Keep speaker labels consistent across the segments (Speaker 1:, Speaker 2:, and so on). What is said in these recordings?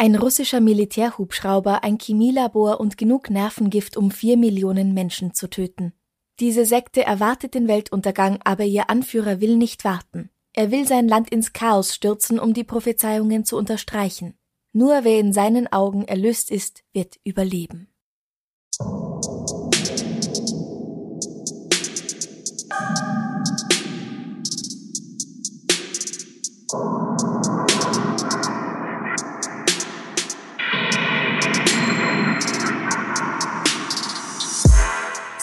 Speaker 1: Ein russischer Militärhubschrauber, ein Chemielabor und genug Nervengift, um vier Millionen Menschen zu töten. Diese Sekte erwartet den Weltuntergang, aber ihr Anführer will nicht warten. Er will sein Land ins Chaos stürzen, um die Prophezeiungen zu unterstreichen. Nur wer in seinen Augen erlöst ist, wird überleben.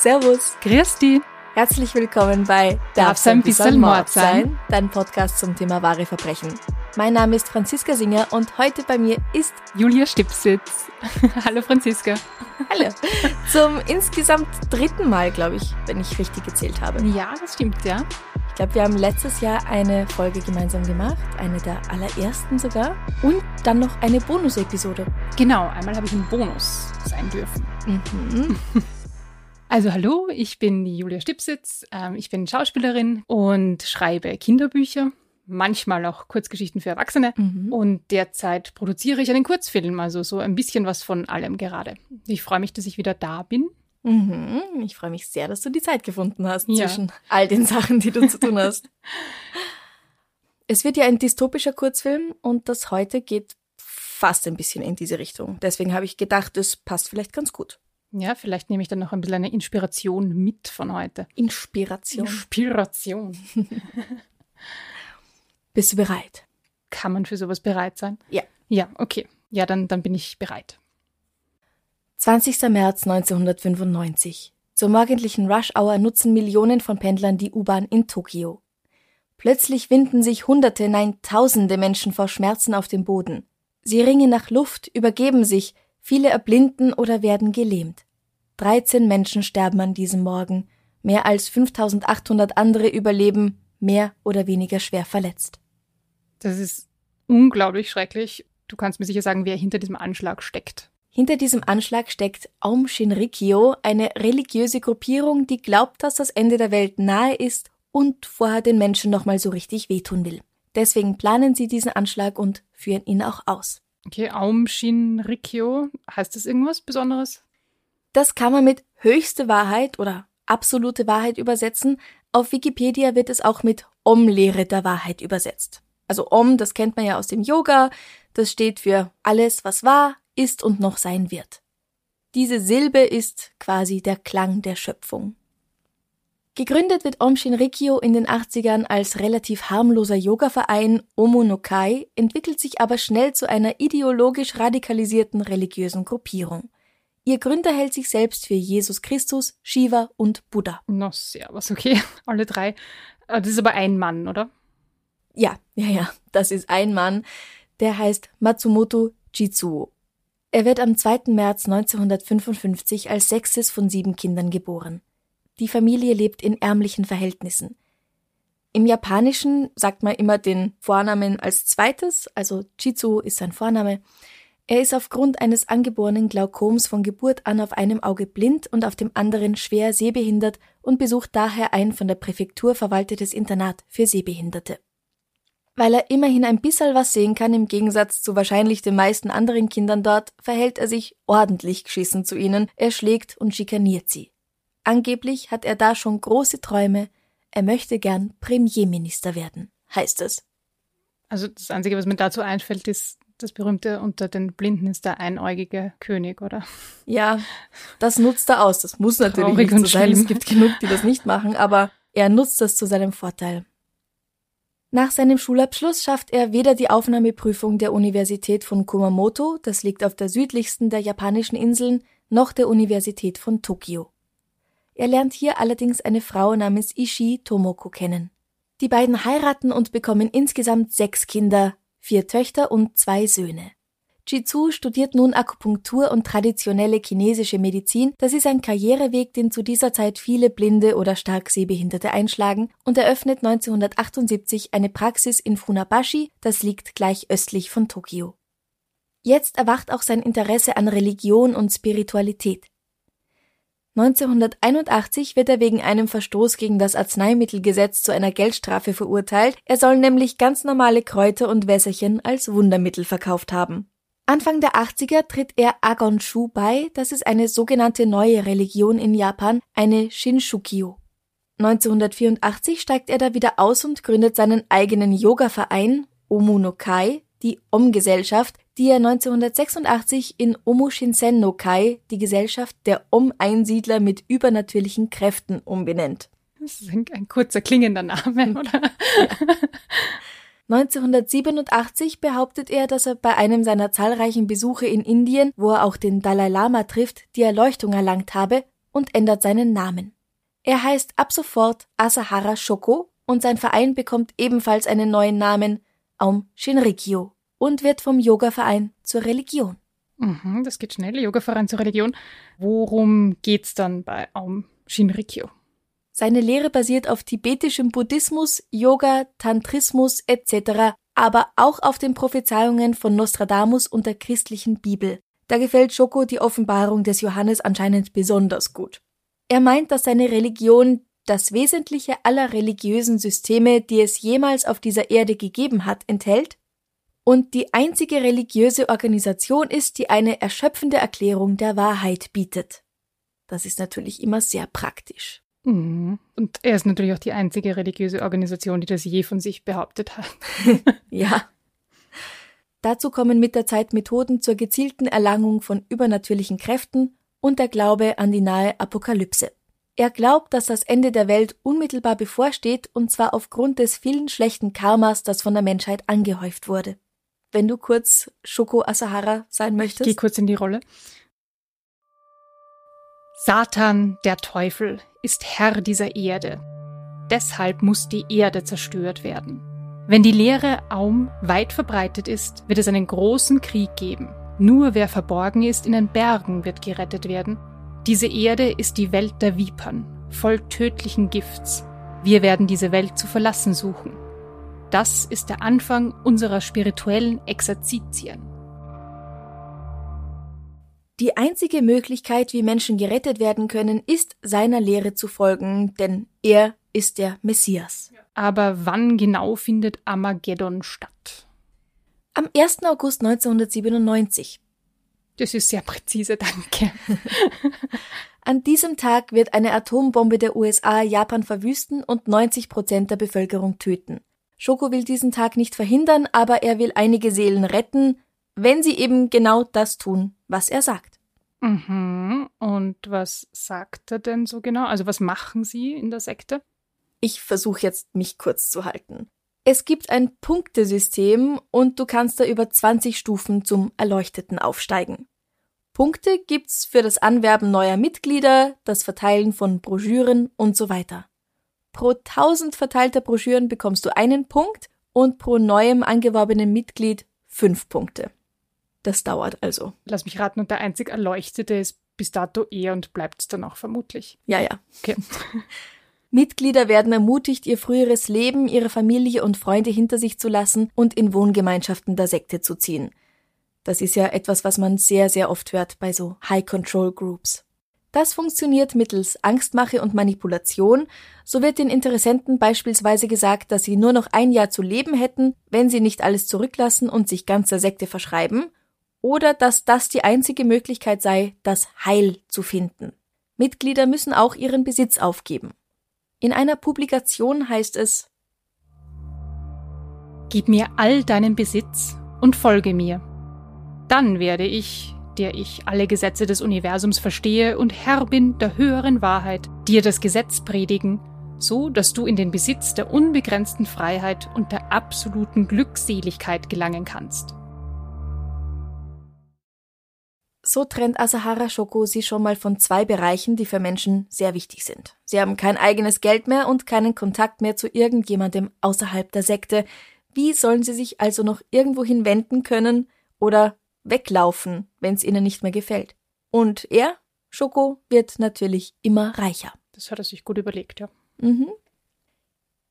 Speaker 1: Servus.
Speaker 2: Dich.
Speaker 1: Herzlich willkommen bei
Speaker 2: Darf's ein bisschen Mord sein?
Speaker 1: Dein Podcast zum Thema wahre Verbrechen. Mein Name ist Franziska Singer und heute bei mir ist
Speaker 2: Julia Stipsitz. Hallo Franziska.
Speaker 1: Hallo. Zum insgesamt dritten Mal, glaube ich, wenn ich richtig gezählt habe.
Speaker 2: Ja, das stimmt, ja.
Speaker 1: Ich glaube, wir haben letztes Jahr eine Folge gemeinsam gemacht, eine der allerersten sogar, und dann noch eine Bonus-Episode.
Speaker 2: Genau, einmal habe ich ein Bonus sein dürfen.
Speaker 1: Mhm.
Speaker 2: Also hallo, ich bin die Julia Stipsitz, ähm, ich bin Schauspielerin und schreibe Kinderbücher, manchmal auch Kurzgeschichten für Erwachsene
Speaker 1: Mhm.
Speaker 2: und derzeit produziere ich einen Kurzfilm, also so ein bisschen was von allem gerade. Ich freue mich, dass ich wieder da bin.
Speaker 1: Mhm. Ich freue mich sehr, dass du die Zeit gefunden hast
Speaker 2: Ja.
Speaker 1: zwischen all den Sachen, die du zu tun hast. es wird ja ein dystopischer Kurzfilm und das heute geht fast ein bisschen in diese Richtung. Deswegen habe ich gedacht, es passt vielleicht ganz gut.
Speaker 2: Ja, vielleicht nehme ich dann noch ein bisschen eine Inspiration mit von heute.
Speaker 1: Inspiration.
Speaker 2: Inspiration.
Speaker 1: Bist du bereit?
Speaker 2: Kann man für sowas bereit sein?
Speaker 1: Ja.
Speaker 2: Ja, okay. Ja, dann, dann bin ich bereit.
Speaker 1: 20. März 1995. Zur morgendlichen Rush-Hour nutzen Millionen von Pendlern die U-Bahn in Tokio. Plötzlich winden sich Hunderte, nein Tausende Menschen vor Schmerzen auf dem Boden. Sie ringen nach Luft, übergeben sich, viele erblinden oder werden gelähmt. 13 Menschen sterben an diesem Morgen, mehr als 5800 andere überleben, mehr oder weniger schwer verletzt.
Speaker 2: Das ist unglaublich schrecklich. Du kannst mir sicher sagen, wer hinter diesem Anschlag steckt.
Speaker 1: Hinter diesem Anschlag steckt Aum Shinrikyo, eine religiöse Gruppierung, die glaubt, dass das Ende der Welt nahe ist und vorher den Menschen nochmal so richtig wehtun will. Deswegen planen sie diesen Anschlag und führen ihn auch aus.
Speaker 2: Okay, Aum Shinrikyo. Heißt das irgendwas Besonderes?
Speaker 1: Das kann man mit höchste Wahrheit oder absolute Wahrheit übersetzen. Auf Wikipedia wird es auch mit Om-Lehre der Wahrheit übersetzt. Also Om, das kennt man ja aus dem Yoga, das steht für alles, was war, ist und noch sein wird. Diese Silbe ist quasi der Klang der Schöpfung. Gegründet wird Om Shinrikyo in den 80ern als relativ harmloser Yoga-Verein Omo no Kai, entwickelt sich aber schnell zu einer ideologisch radikalisierten religiösen Gruppierung. Ihr Gründer hält sich selbst für Jesus Christus, Shiva und Buddha.
Speaker 2: No, servus, okay. Alle drei. Äh, Das ist aber ein Mann, oder?
Speaker 1: Ja, ja, ja, das ist ein Mann, der heißt Matsumoto Jitsuo. Er wird am 2. März 1955 als sechstes von sieben Kindern geboren. Die Familie lebt in ärmlichen Verhältnissen. Im Japanischen sagt man immer den Vornamen als zweites, also Jitsuo ist sein Vorname. Er ist aufgrund eines angeborenen Glaukoms von Geburt an auf einem Auge blind und auf dem anderen schwer sehbehindert und besucht daher ein von der Präfektur verwaltetes Internat für Sehbehinderte. Weil er immerhin ein bisschen was sehen kann, im Gegensatz zu wahrscheinlich den meisten anderen Kindern dort, verhält er sich ordentlich geschissen zu ihnen, er schlägt und schikaniert sie. Angeblich hat er da schon große Träume, er möchte gern Premierminister werden, heißt es.
Speaker 2: Also das Einzige, was mir dazu einfällt, ist das berühmte unter den Blinden ist der einäugige König, oder?
Speaker 1: Ja, das nutzt er aus. Das muss natürlich
Speaker 2: Traurig
Speaker 1: nicht so sein.
Speaker 2: schlimm.
Speaker 1: Es gibt genug, die das nicht machen, aber er nutzt das zu seinem Vorteil. Nach seinem Schulabschluss schafft er weder die Aufnahmeprüfung der Universität von Kumamoto, das liegt auf der südlichsten der japanischen Inseln, noch der Universität von Tokio. Er lernt hier allerdings eine Frau namens Ishii Tomoko kennen. Die beiden heiraten und bekommen insgesamt sechs Kinder, vier Töchter und zwei Söhne. Jitsu studiert nun Akupunktur und traditionelle chinesische Medizin. Das ist ein Karriereweg, den zu dieser Zeit viele Blinde oder stark Sehbehinderte einschlagen und eröffnet 1978 eine Praxis in Funabashi, das liegt gleich östlich von Tokio. Jetzt erwacht auch sein Interesse an Religion und Spiritualität. 1981 wird er wegen einem Verstoß gegen das Arzneimittelgesetz zu einer Geldstrafe verurteilt. Er soll nämlich ganz normale Kräuter und Wässerchen als Wundermittel verkauft haben. Anfang der 80er tritt er Agonshu bei, das ist eine sogenannte neue Religion in Japan, eine Shinshukyo. 1984 steigt er da wieder aus und gründet seinen eigenen Yoga-Verein, Omu no Kai, die Om-Gesellschaft, die er 1986 in Omu Shinsen no Kai, die Gesellschaft der Om-Einsiedler mit übernatürlichen Kräften, umbenennt.
Speaker 2: Das ist ein, ein kurzer klingender Name, oder? Ja.
Speaker 1: 1987 behauptet er, dass er bei einem seiner zahlreichen Besuche in Indien, wo er auch den Dalai Lama trifft, die Erleuchtung erlangt habe und ändert seinen Namen. Er heißt ab sofort Asahara Shoko und sein Verein bekommt ebenfalls einen neuen Namen, Aum Shinrikyo, und wird vom Yoga-Verein zur Religion.
Speaker 2: Mhm, das geht schnell, Yoga-Verein zur Religion. Worum geht's dann bei Aum Shinrikyo?
Speaker 1: Seine Lehre basiert auf tibetischem Buddhismus, Yoga, Tantrismus etc., aber auch auf den Prophezeiungen von Nostradamus und der christlichen Bibel. Da gefällt Schoko die Offenbarung des Johannes anscheinend besonders gut. Er meint, dass seine Religion das Wesentliche aller religiösen Systeme, die es jemals auf dieser Erde gegeben hat, enthält und die einzige religiöse Organisation ist, die eine erschöpfende Erklärung der Wahrheit bietet. Das ist natürlich immer sehr praktisch.
Speaker 2: Mhm. Und er ist natürlich auch die einzige religiöse Organisation, die das je von sich behauptet hat.
Speaker 1: ja. Dazu kommen mit der Zeit Methoden zur gezielten Erlangung von übernatürlichen Kräften und der Glaube an die nahe Apokalypse. Er glaubt, dass das Ende der Welt unmittelbar bevorsteht, und zwar aufgrund des vielen schlechten Karmas, das von der Menschheit angehäuft wurde. Wenn du kurz Shoko Asahara sein möchtest.
Speaker 2: Geh kurz in die Rolle. Satan, der Teufel, ist Herr dieser Erde. Deshalb muss die Erde zerstört werden. Wenn die Lehre Aum weit verbreitet ist, wird es einen großen Krieg geben. Nur wer verborgen ist in den Bergen wird gerettet werden. Diese Erde ist die Welt der Vipern, voll tödlichen Gifts. Wir werden diese Welt zu verlassen suchen. Das ist der Anfang unserer spirituellen Exerzitien.
Speaker 1: Die einzige Möglichkeit, wie Menschen gerettet werden können, ist seiner Lehre zu folgen, denn er ist der Messias.
Speaker 2: Aber wann genau findet Armageddon statt?
Speaker 1: Am 1. August 1997.
Speaker 2: Das ist sehr präzise, danke.
Speaker 1: An diesem Tag wird eine Atombombe der USA Japan verwüsten und 90 Prozent der Bevölkerung töten. Schoko will diesen Tag nicht verhindern, aber er will einige Seelen retten, wenn sie eben genau das tun, was er sagt.
Speaker 2: Mhm. Und was sagt er denn so genau? Also was machen Sie in der Sekte?
Speaker 1: Ich versuche jetzt, mich kurz zu halten. Es gibt ein Punktesystem und du kannst da über 20 Stufen zum Erleuchteten aufsteigen. Punkte gibt's für das Anwerben neuer Mitglieder, das Verteilen von Broschüren und so weiter. Pro 1000 verteilter Broschüren bekommst du einen Punkt und pro neuem angeworbenen Mitglied fünf Punkte. Das dauert also.
Speaker 2: Lass mich raten, und der einzig Erleuchtete ist bis dato er und bleibt es dann auch vermutlich.
Speaker 1: Ja, ja. Okay. Mitglieder werden ermutigt, ihr früheres Leben, ihre Familie und Freunde hinter sich zu lassen und in Wohngemeinschaften der Sekte zu ziehen. Das ist ja etwas, was man sehr, sehr oft hört bei so High Control Groups. Das funktioniert mittels Angstmache und Manipulation. So wird den Interessenten beispielsweise gesagt, dass sie nur noch ein Jahr zu leben hätten, wenn sie nicht alles zurücklassen und sich ganz der Sekte verschreiben oder dass das die einzige Möglichkeit sei, das Heil zu finden. Mitglieder müssen auch ihren Besitz aufgeben. In einer Publikation heißt es
Speaker 2: Gib mir all deinen Besitz und folge mir. Dann werde ich, der ich alle Gesetze des Universums verstehe und Herr bin der höheren Wahrheit, dir das Gesetz predigen, so dass du in den Besitz der unbegrenzten Freiheit und der absoluten Glückseligkeit gelangen kannst.
Speaker 1: So trennt Asahara Shoko sie schon mal von zwei Bereichen, die für Menschen sehr wichtig sind. Sie haben kein eigenes Geld mehr und keinen Kontakt mehr zu irgendjemandem außerhalb der Sekte. Wie sollen sie sich also noch irgendwohin wenden können oder weglaufen, wenn es ihnen nicht mehr gefällt? Und er, Shoko, wird natürlich immer reicher.
Speaker 2: Das hat er sich gut überlegt, ja.
Speaker 1: Mhm.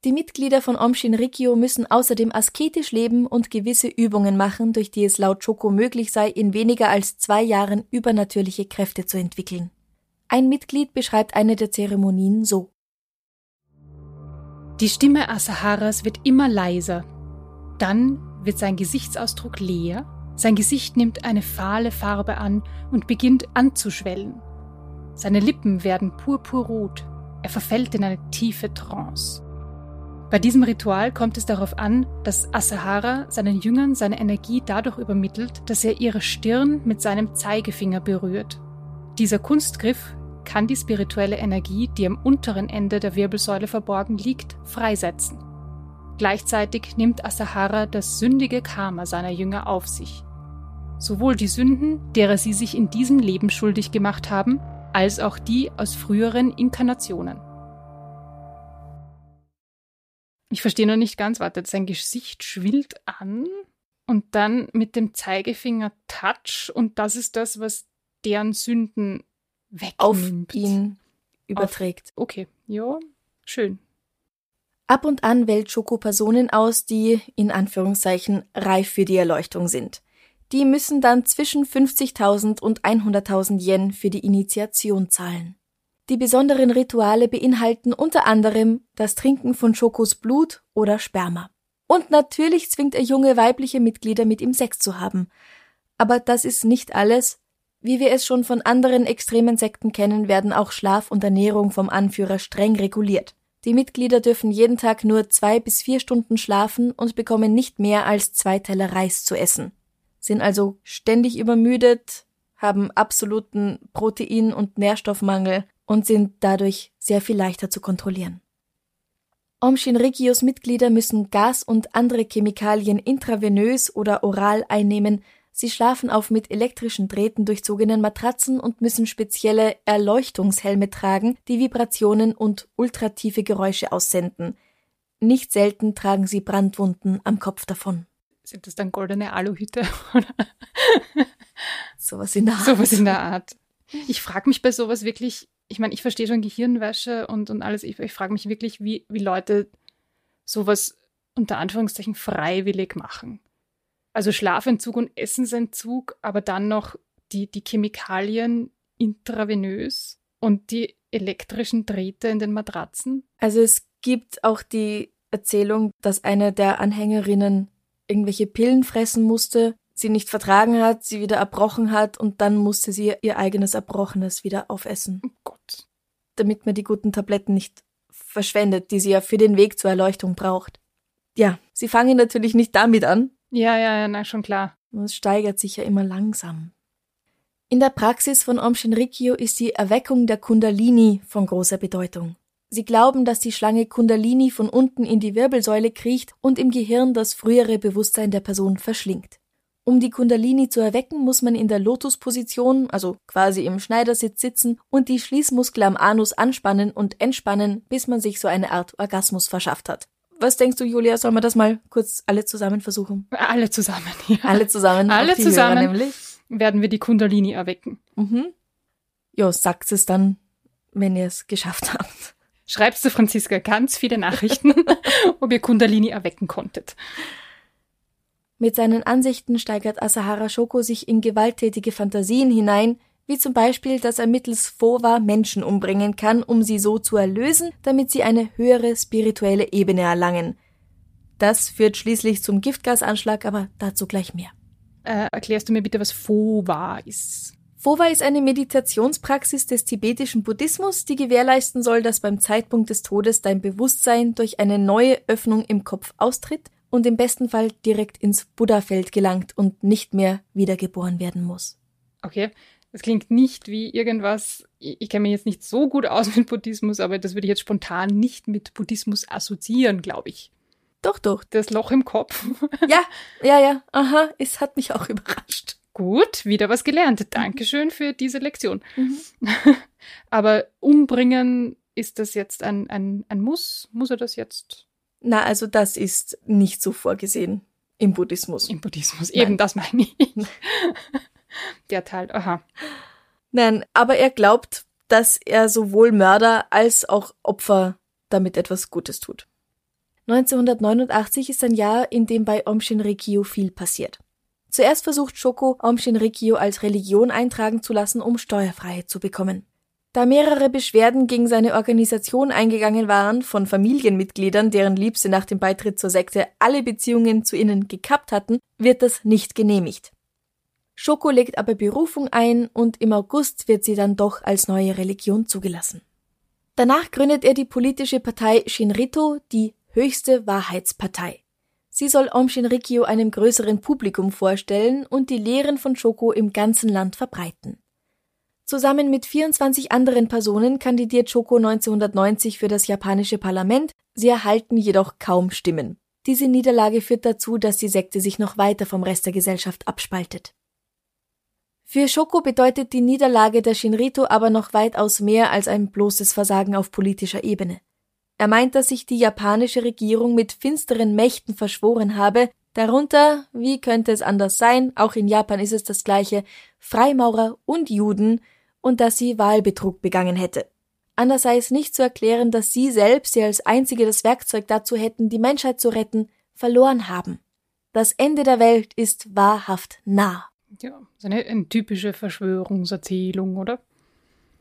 Speaker 1: Die Mitglieder von Om Shinrikyo müssen außerdem asketisch leben und gewisse Übungen machen, durch die es laut Choko möglich sei, in weniger als zwei Jahren übernatürliche Kräfte zu entwickeln. Ein Mitglied beschreibt eine der Zeremonien so.
Speaker 2: Die Stimme Asaharas wird immer leiser. Dann wird sein Gesichtsausdruck leer, sein Gesicht nimmt eine fahle Farbe an und beginnt anzuschwellen. Seine Lippen werden purpurrot, er verfällt in eine tiefe Trance. Bei diesem Ritual kommt es darauf an, dass Asahara seinen Jüngern seine Energie dadurch übermittelt, dass er ihre Stirn mit seinem Zeigefinger berührt. Dieser Kunstgriff kann die spirituelle Energie, die am unteren Ende der Wirbelsäule verborgen liegt, freisetzen. Gleichzeitig nimmt Asahara das sündige Karma seiner Jünger auf sich. Sowohl die Sünden, derer sie sich in diesem Leben schuldig gemacht haben, als auch die aus früheren Inkarnationen. Ich verstehe noch nicht ganz, wartet, sein Gesicht schwillt an und dann mit dem Zeigefinger Touch und das ist das, was deren Sünden wegnimmt.
Speaker 1: Auf ihn überträgt.
Speaker 2: Auf, okay, ja, schön.
Speaker 1: Ab und an wählt Schoko Personen aus, die in Anführungszeichen reif für die Erleuchtung sind. Die müssen dann zwischen 50.000 und 100.000 Yen für die Initiation zahlen. Die besonderen Rituale beinhalten unter anderem das Trinken von Schokos Blut oder Sperma. Und natürlich zwingt er junge weibliche Mitglieder mit ihm Sex zu haben. Aber das ist nicht alles. Wie wir es schon von anderen extremen Sekten kennen, werden auch Schlaf und Ernährung vom Anführer streng reguliert. Die Mitglieder dürfen jeden Tag nur zwei bis vier Stunden schlafen und bekommen nicht mehr als zwei Teller Reis zu essen. Sind also ständig übermüdet, haben absoluten Protein- und Nährstoffmangel und sind dadurch sehr viel leichter zu kontrollieren. Om Shinrikyos Mitglieder müssen Gas und andere Chemikalien intravenös oder oral einnehmen, sie schlafen auf mit elektrischen Drähten durchzogenen Matratzen und müssen spezielle Erleuchtungshelme tragen, die Vibrationen und ultratiefe Geräusche aussenden. Nicht selten tragen sie Brandwunden am Kopf davon.
Speaker 2: Sind das dann goldene Aluhüte?
Speaker 1: sowas in der Art.
Speaker 2: Sowas in der Art. Ich frage mich bei sowas wirklich, ich meine, ich verstehe schon Gehirnwäsche und, und alles. Ich, ich frage mich wirklich, wie, wie Leute sowas unter Anführungszeichen freiwillig machen. Also Schlafentzug und Essensentzug, aber dann noch die, die Chemikalien intravenös und die elektrischen Drähte in den Matratzen.
Speaker 1: Also es gibt auch die Erzählung, dass eine der Anhängerinnen irgendwelche Pillen fressen musste, sie nicht vertragen hat, sie wieder erbrochen hat und dann musste sie ihr eigenes Erbrochenes wieder aufessen.
Speaker 2: Oh Gott.
Speaker 1: Damit man die guten Tabletten nicht verschwendet, die sie ja für den Weg zur Erleuchtung braucht. Ja, sie fangen natürlich nicht damit an.
Speaker 2: Ja, ja, ja, na schon klar.
Speaker 1: Und es steigert sich ja immer langsam. In der Praxis von Om Shinrikyo ist die Erweckung der Kundalini von großer Bedeutung. Sie glauben, dass die Schlange Kundalini von unten in die Wirbelsäule kriecht und im Gehirn das frühere Bewusstsein der Person verschlingt. Um die Kundalini zu erwecken, muss man in der Lotusposition, also quasi im Schneidersitz sitzen und die Schließmuskel am Anus anspannen und entspannen, bis man sich so eine Art Orgasmus verschafft hat. Was denkst du, Julia? Sollen wir das mal kurz alle zusammen versuchen?
Speaker 2: Alle zusammen, ja.
Speaker 1: Alle zusammen.
Speaker 2: Alle zusammen Hörer nämlich. werden wir die Kundalini erwecken.
Speaker 1: Mhm. Jo, sagt es dann, wenn ihr es geschafft habt.
Speaker 2: Schreibst du Franziska ganz viele Nachrichten, ob ihr Kundalini erwecken konntet.
Speaker 1: Mit seinen Ansichten steigert Asahara Shoko sich in gewalttätige Fantasien hinein, wie zum Beispiel, dass er mittels Fova Menschen umbringen kann, um sie so zu erlösen, damit sie eine höhere spirituelle Ebene erlangen. Das führt schließlich zum Giftgasanschlag, aber dazu gleich mehr.
Speaker 2: Äh, erklärst du mir bitte, was Fova ist?
Speaker 1: Fova ist eine Meditationspraxis des tibetischen Buddhismus, die gewährleisten soll, dass beim Zeitpunkt des Todes dein Bewusstsein durch eine neue Öffnung im Kopf austritt und im besten Fall direkt ins Buddha-Feld gelangt und nicht mehr wiedergeboren werden muss.
Speaker 2: Okay, das klingt nicht wie irgendwas, ich, ich kenne mich jetzt nicht so gut aus mit Buddhismus, aber das würde ich jetzt spontan nicht mit Buddhismus assoziieren, glaube ich.
Speaker 1: Doch, doch.
Speaker 2: Das Loch im Kopf.
Speaker 1: ja, ja, ja, aha, es hat mich auch überrascht.
Speaker 2: Gut, wieder was gelernt. Dankeschön für diese Lektion. Mhm. Aber umbringen, ist das jetzt ein, ein, ein Muss? Muss er das jetzt?
Speaker 1: Na, also das ist nicht so vorgesehen im Buddhismus.
Speaker 2: Im Buddhismus, eben Nein. das meine ich. Der Teil, aha.
Speaker 1: Nein, aber er glaubt, dass er sowohl Mörder als auch Opfer damit etwas Gutes tut. 1989 ist ein Jahr, in dem bei Om Shinrikyo viel passiert. Zuerst versucht Shoko, Om Shinrikyo als Religion eintragen zu lassen, um Steuerfreiheit zu bekommen. Da mehrere Beschwerden gegen seine Organisation eingegangen waren von Familienmitgliedern, deren Liebste nach dem Beitritt zur Sekte alle Beziehungen zu ihnen gekappt hatten, wird das nicht genehmigt. Shoko legt aber Berufung ein und im August wird sie dann doch als neue Religion zugelassen. Danach gründet er die politische Partei Shinrito, die höchste Wahrheitspartei. Sie soll Om Shinrikyo einem größeren Publikum vorstellen und die Lehren von Shoko im ganzen Land verbreiten. Zusammen mit 24 anderen Personen kandidiert Shoko 1990 für das japanische Parlament, sie erhalten jedoch kaum Stimmen. Diese Niederlage führt dazu, dass die Sekte sich noch weiter vom Rest der Gesellschaft abspaltet. Für Shoko bedeutet die Niederlage der Shinrito aber noch weitaus mehr als ein bloßes Versagen auf politischer Ebene. Er meint, dass sich die japanische Regierung mit finsteren Mächten verschworen habe, darunter, wie könnte es anders sein, auch in Japan ist es das gleiche, Freimaurer und Juden, und dass sie Wahlbetrug begangen hätte. Anders sei es nicht zu erklären, dass sie selbst, die als einzige das Werkzeug dazu hätten, die Menschheit zu retten, verloren haben. Das Ende der Welt ist wahrhaft nah.
Speaker 2: Ja, so eine, eine typische Verschwörungserzählung, oder?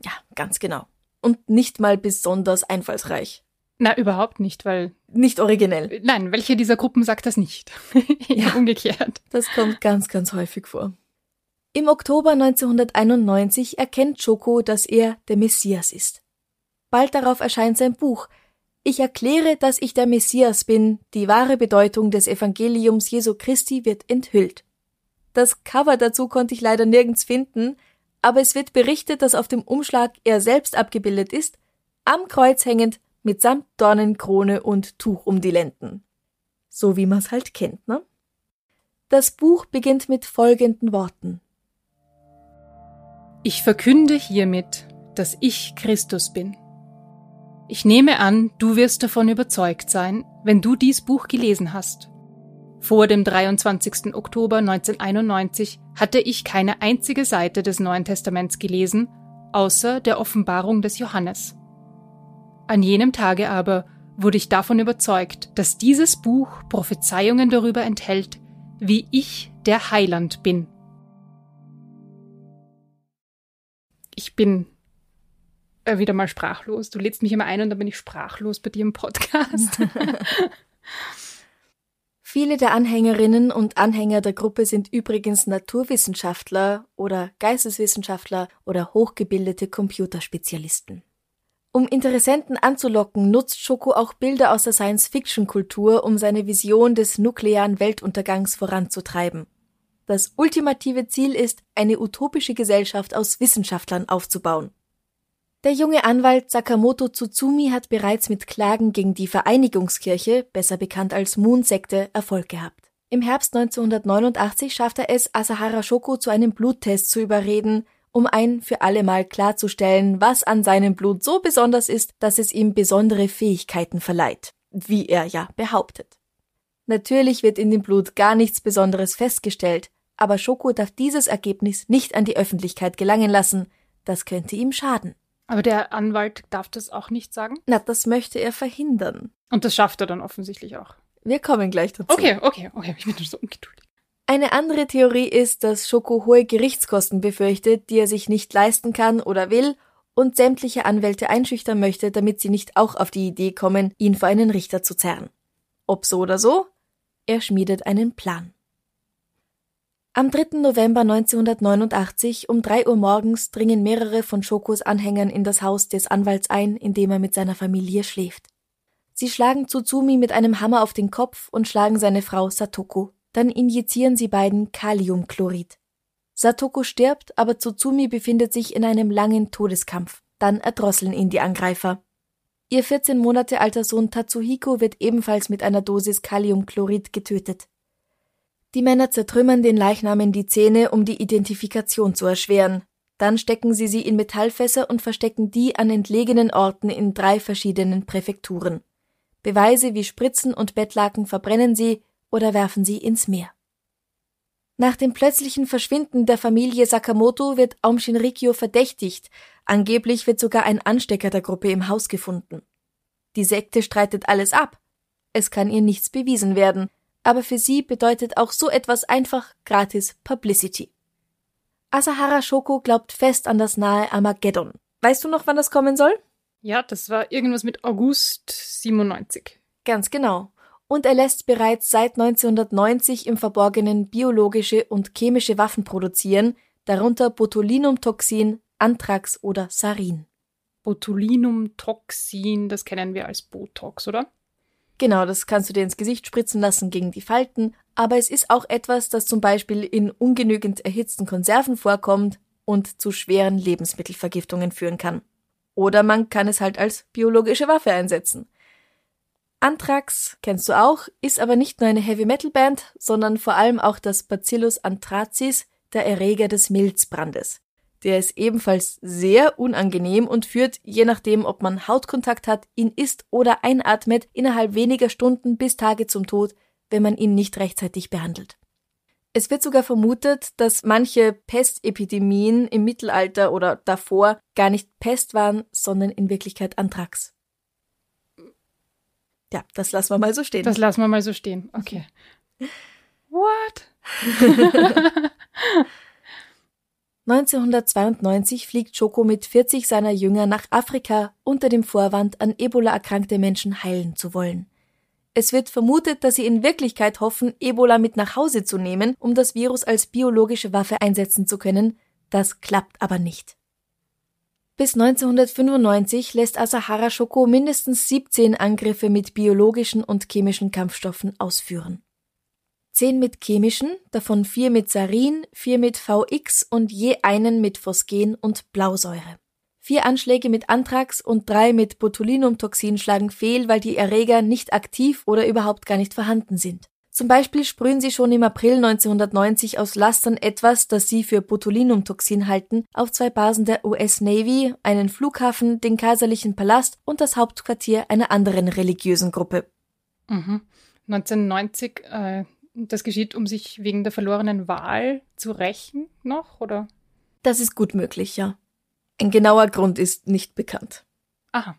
Speaker 1: Ja, ganz genau. Und nicht mal besonders einfallsreich.
Speaker 2: Na, überhaupt nicht, weil.
Speaker 1: Nicht originell.
Speaker 2: Nein, welche dieser Gruppen sagt das nicht? ja, umgekehrt.
Speaker 1: Das kommt ganz, ganz häufig vor. Im Oktober 1991 erkennt Choco, dass er der Messias ist. Bald darauf erscheint sein Buch. Ich erkläre, dass ich der Messias bin, die wahre Bedeutung des Evangeliums Jesu Christi wird enthüllt. Das Cover dazu konnte ich leider nirgends finden, aber es wird berichtet, dass auf dem Umschlag er selbst abgebildet ist, am Kreuz hängend, mitsamt Dornenkrone und Tuch um die Lenden. So wie man's halt kennt, ne? Das Buch beginnt mit folgenden Worten.
Speaker 2: Ich verkünde hiermit, dass ich Christus bin. Ich nehme an, du wirst davon überzeugt sein, wenn du dies Buch gelesen hast. Vor dem 23. Oktober 1991 hatte ich keine einzige Seite des Neuen Testaments gelesen, außer der Offenbarung des Johannes. An jenem Tage aber wurde ich davon überzeugt, dass dieses Buch Prophezeiungen darüber enthält, wie ich der Heiland bin. Ich bin äh, wieder mal sprachlos. Du lädst mich immer ein und dann bin ich sprachlos bei dir im Podcast.
Speaker 1: Viele der Anhängerinnen und Anhänger der Gruppe sind übrigens Naturwissenschaftler oder Geisteswissenschaftler oder hochgebildete Computerspezialisten. Um Interessenten anzulocken, nutzt Schoko auch Bilder aus der Science-Fiction-Kultur, um seine Vision des nuklearen Weltuntergangs voranzutreiben. Das ultimative Ziel ist, eine utopische Gesellschaft aus Wissenschaftlern aufzubauen. Der junge Anwalt Sakamoto Tsutsumi hat bereits mit Klagen gegen die Vereinigungskirche, besser bekannt als Moon-Sekte, Erfolg gehabt. Im Herbst 1989 schafft er es, Asahara Shoko zu einem Bluttest zu überreden, um ein für allemal klarzustellen, was an seinem Blut so besonders ist, dass es ihm besondere Fähigkeiten verleiht, wie er ja behauptet. Natürlich wird in dem Blut gar nichts Besonderes festgestellt, aber Shoko darf dieses Ergebnis nicht an die Öffentlichkeit gelangen lassen, das könnte ihm schaden.
Speaker 2: Aber der Anwalt darf das auch nicht sagen?
Speaker 1: Na, das möchte er verhindern.
Speaker 2: Und das schafft er dann offensichtlich auch.
Speaker 1: Wir kommen gleich dazu.
Speaker 2: Okay, okay, okay. Ich bin so ungeduldig.
Speaker 1: Eine andere Theorie ist, dass Schoko hohe Gerichtskosten befürchtet, die er sich nicht leisten kann oder will und sämtliche Anwälte einschüchtern möchte, damit sie nicht auch auf die Idee kommen, ihn vor einen Richter zu zerren. Ob so oder so, er schmiedet einen Plan. Am 3. November 1989 um 3 Uhr morgens dringen mehrere von Shokos Anhängern in das Haus des Anwalts ein, in dem er mit seiner Familie schläft. Sie schlagen Tsuzumi mit einem Hammer auf den Kopf und schlagen seine Frau Satoko. Dann injizieren sie beiden Kaliumchlorid. Satoko stirbt, aber Tsuzumi befindet sich in einem langen Todeskampf. Dann erdrosseln ihn die Angreifer. Ihr 14 Monate alter Sohn Tatsuhiko wird ebenfalls mit einer Dosis Kaliumchlorid getötet. Die Männer zertrümmern den Leichnam die Zähne, um die Identifikation zu erschweren. Dann stecken sie sie in Metallfässer und verstecken die an entlegenen Orten in drei verschiedenen Präfekturen. Beweise wie Spritzen und Bettlaken verbrennen sie oder werfen sie ins Meer. Nach dem plötzlichen Verschwinden der Familie Sakamoto wird Aum Shinrikyo verdächtigt. Angeblich wird sogar ein Anstecker der Gruppe im Haus gefunden. Die Sekte streitet alles ab. Es kann ihr nichts bewiesen werden, aber für sie bedeutet auch so etwas einfach gratis Publicity. Asahara Shoko glaubt fest an das nahe Armageddon. Weißt du noch, wann das kommen soll?
Speaker 2: Ja, das war irgendwas mit August 97.
Speaker 1: Ganz genau. Und er lässt bereits seit 1990 im Verborgenen biologische und chemische Waffen produzieren, darunter Botulinumtoxin, Anthrax oder Sarin.
Speaker 2: Botulinumtoxin, das kennen wir als Botox, oder?
Speaker 1: Genau, das kannst du dir ins Gesicht spritzen lassen gegen die Falten, aber es ist auch etwas, das zum Beispiel in ungenügend erhitzten Konserven vorkommt und zu schweren Lebensmittelvergiftungen führen kann. Oder man kann es halt als biologische Waffe einsetzen. Anthrax kennst du auch, ist aber nicht nur eine Heavy Metal Band, sondern vor allem auch das Bacillus anthracis, der Erreger des Milzbrandes. Der ist ebenfalls sehr unangenehm und führt, je nachdem, ob man Hautkontakt hat, ihn isst oder einatmet, innerhalb weniger Stunden bis Tage zum Tod, wenn man ihn nicht rechtzeitig behandelt. Es wird sogar vermutet, dass manche Pestepidemien im Mittelalter oder davor gar nicht Pest waren, sondern in Wirklichkeit Anthrax. Ja, das lassen wir mal so stehen.
Speaker 2: Das lassen wir mal so stehen. Okay. What?
Speaker 1: 1992 fliegt Schoko mit 40 seiner Jünger nach Afrika unter dem Vorwand, an Ebola erkrankte Menschen heilen zu wollen. Es wird vermutet, dass sie in Wirklichkeit hoffen, Ebola mit nach Hause zu nehmen, um das Virus als biologische Waffe einsetzen zu können. Das klappt aber nicht. Bis 1995 lässt Asahara Shoko mindestens 17 Angriffe mit biologischen und chemischen Kampfstoffen ausführen zehn mit chemischen, davon vier mit Sarin, vier mit VX und je einen mit Phosgen und Blausäure. Vier Anschläge mit Anthrax und drei mit Botulinumtoxin schlagen fehl, weil die Erreger nicht aktiv oder überhaupt gar nicht vorhanden sind. Zum Beispiel sprühen sie schon im April 1990 aus Lastern etwas, das sie für Botulinumtoxin halten, auf zwei Basen der US Navy, einen Flughafen, den Kaiserlichen Palast und das Hauptquartier einer anderen religiösen Gruppe.
Speaker 2: Mhm. 1990 äh, das geschieht, um sich wegen der verlorenen Wahl zu rächen noch, oder?
Speaker 1: Das ist gut möglich, ja. Ein genauer Grund ist nicht bekannt.
Speaker 2: Aha.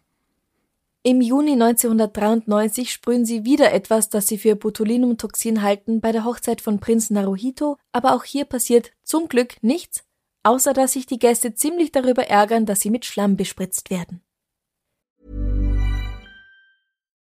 Speaker 1: Im Juni 1993 sprühen sie wieder etwas, das sie für Botulinumtoxin halten, bei der Hochzeit von Prinz Naruhito, aber auch hier passiert zum Glück nichts, außer dass sich die Gäste ziemlich darüber ärgern, dass sie mit Schlamm bespritzt werden.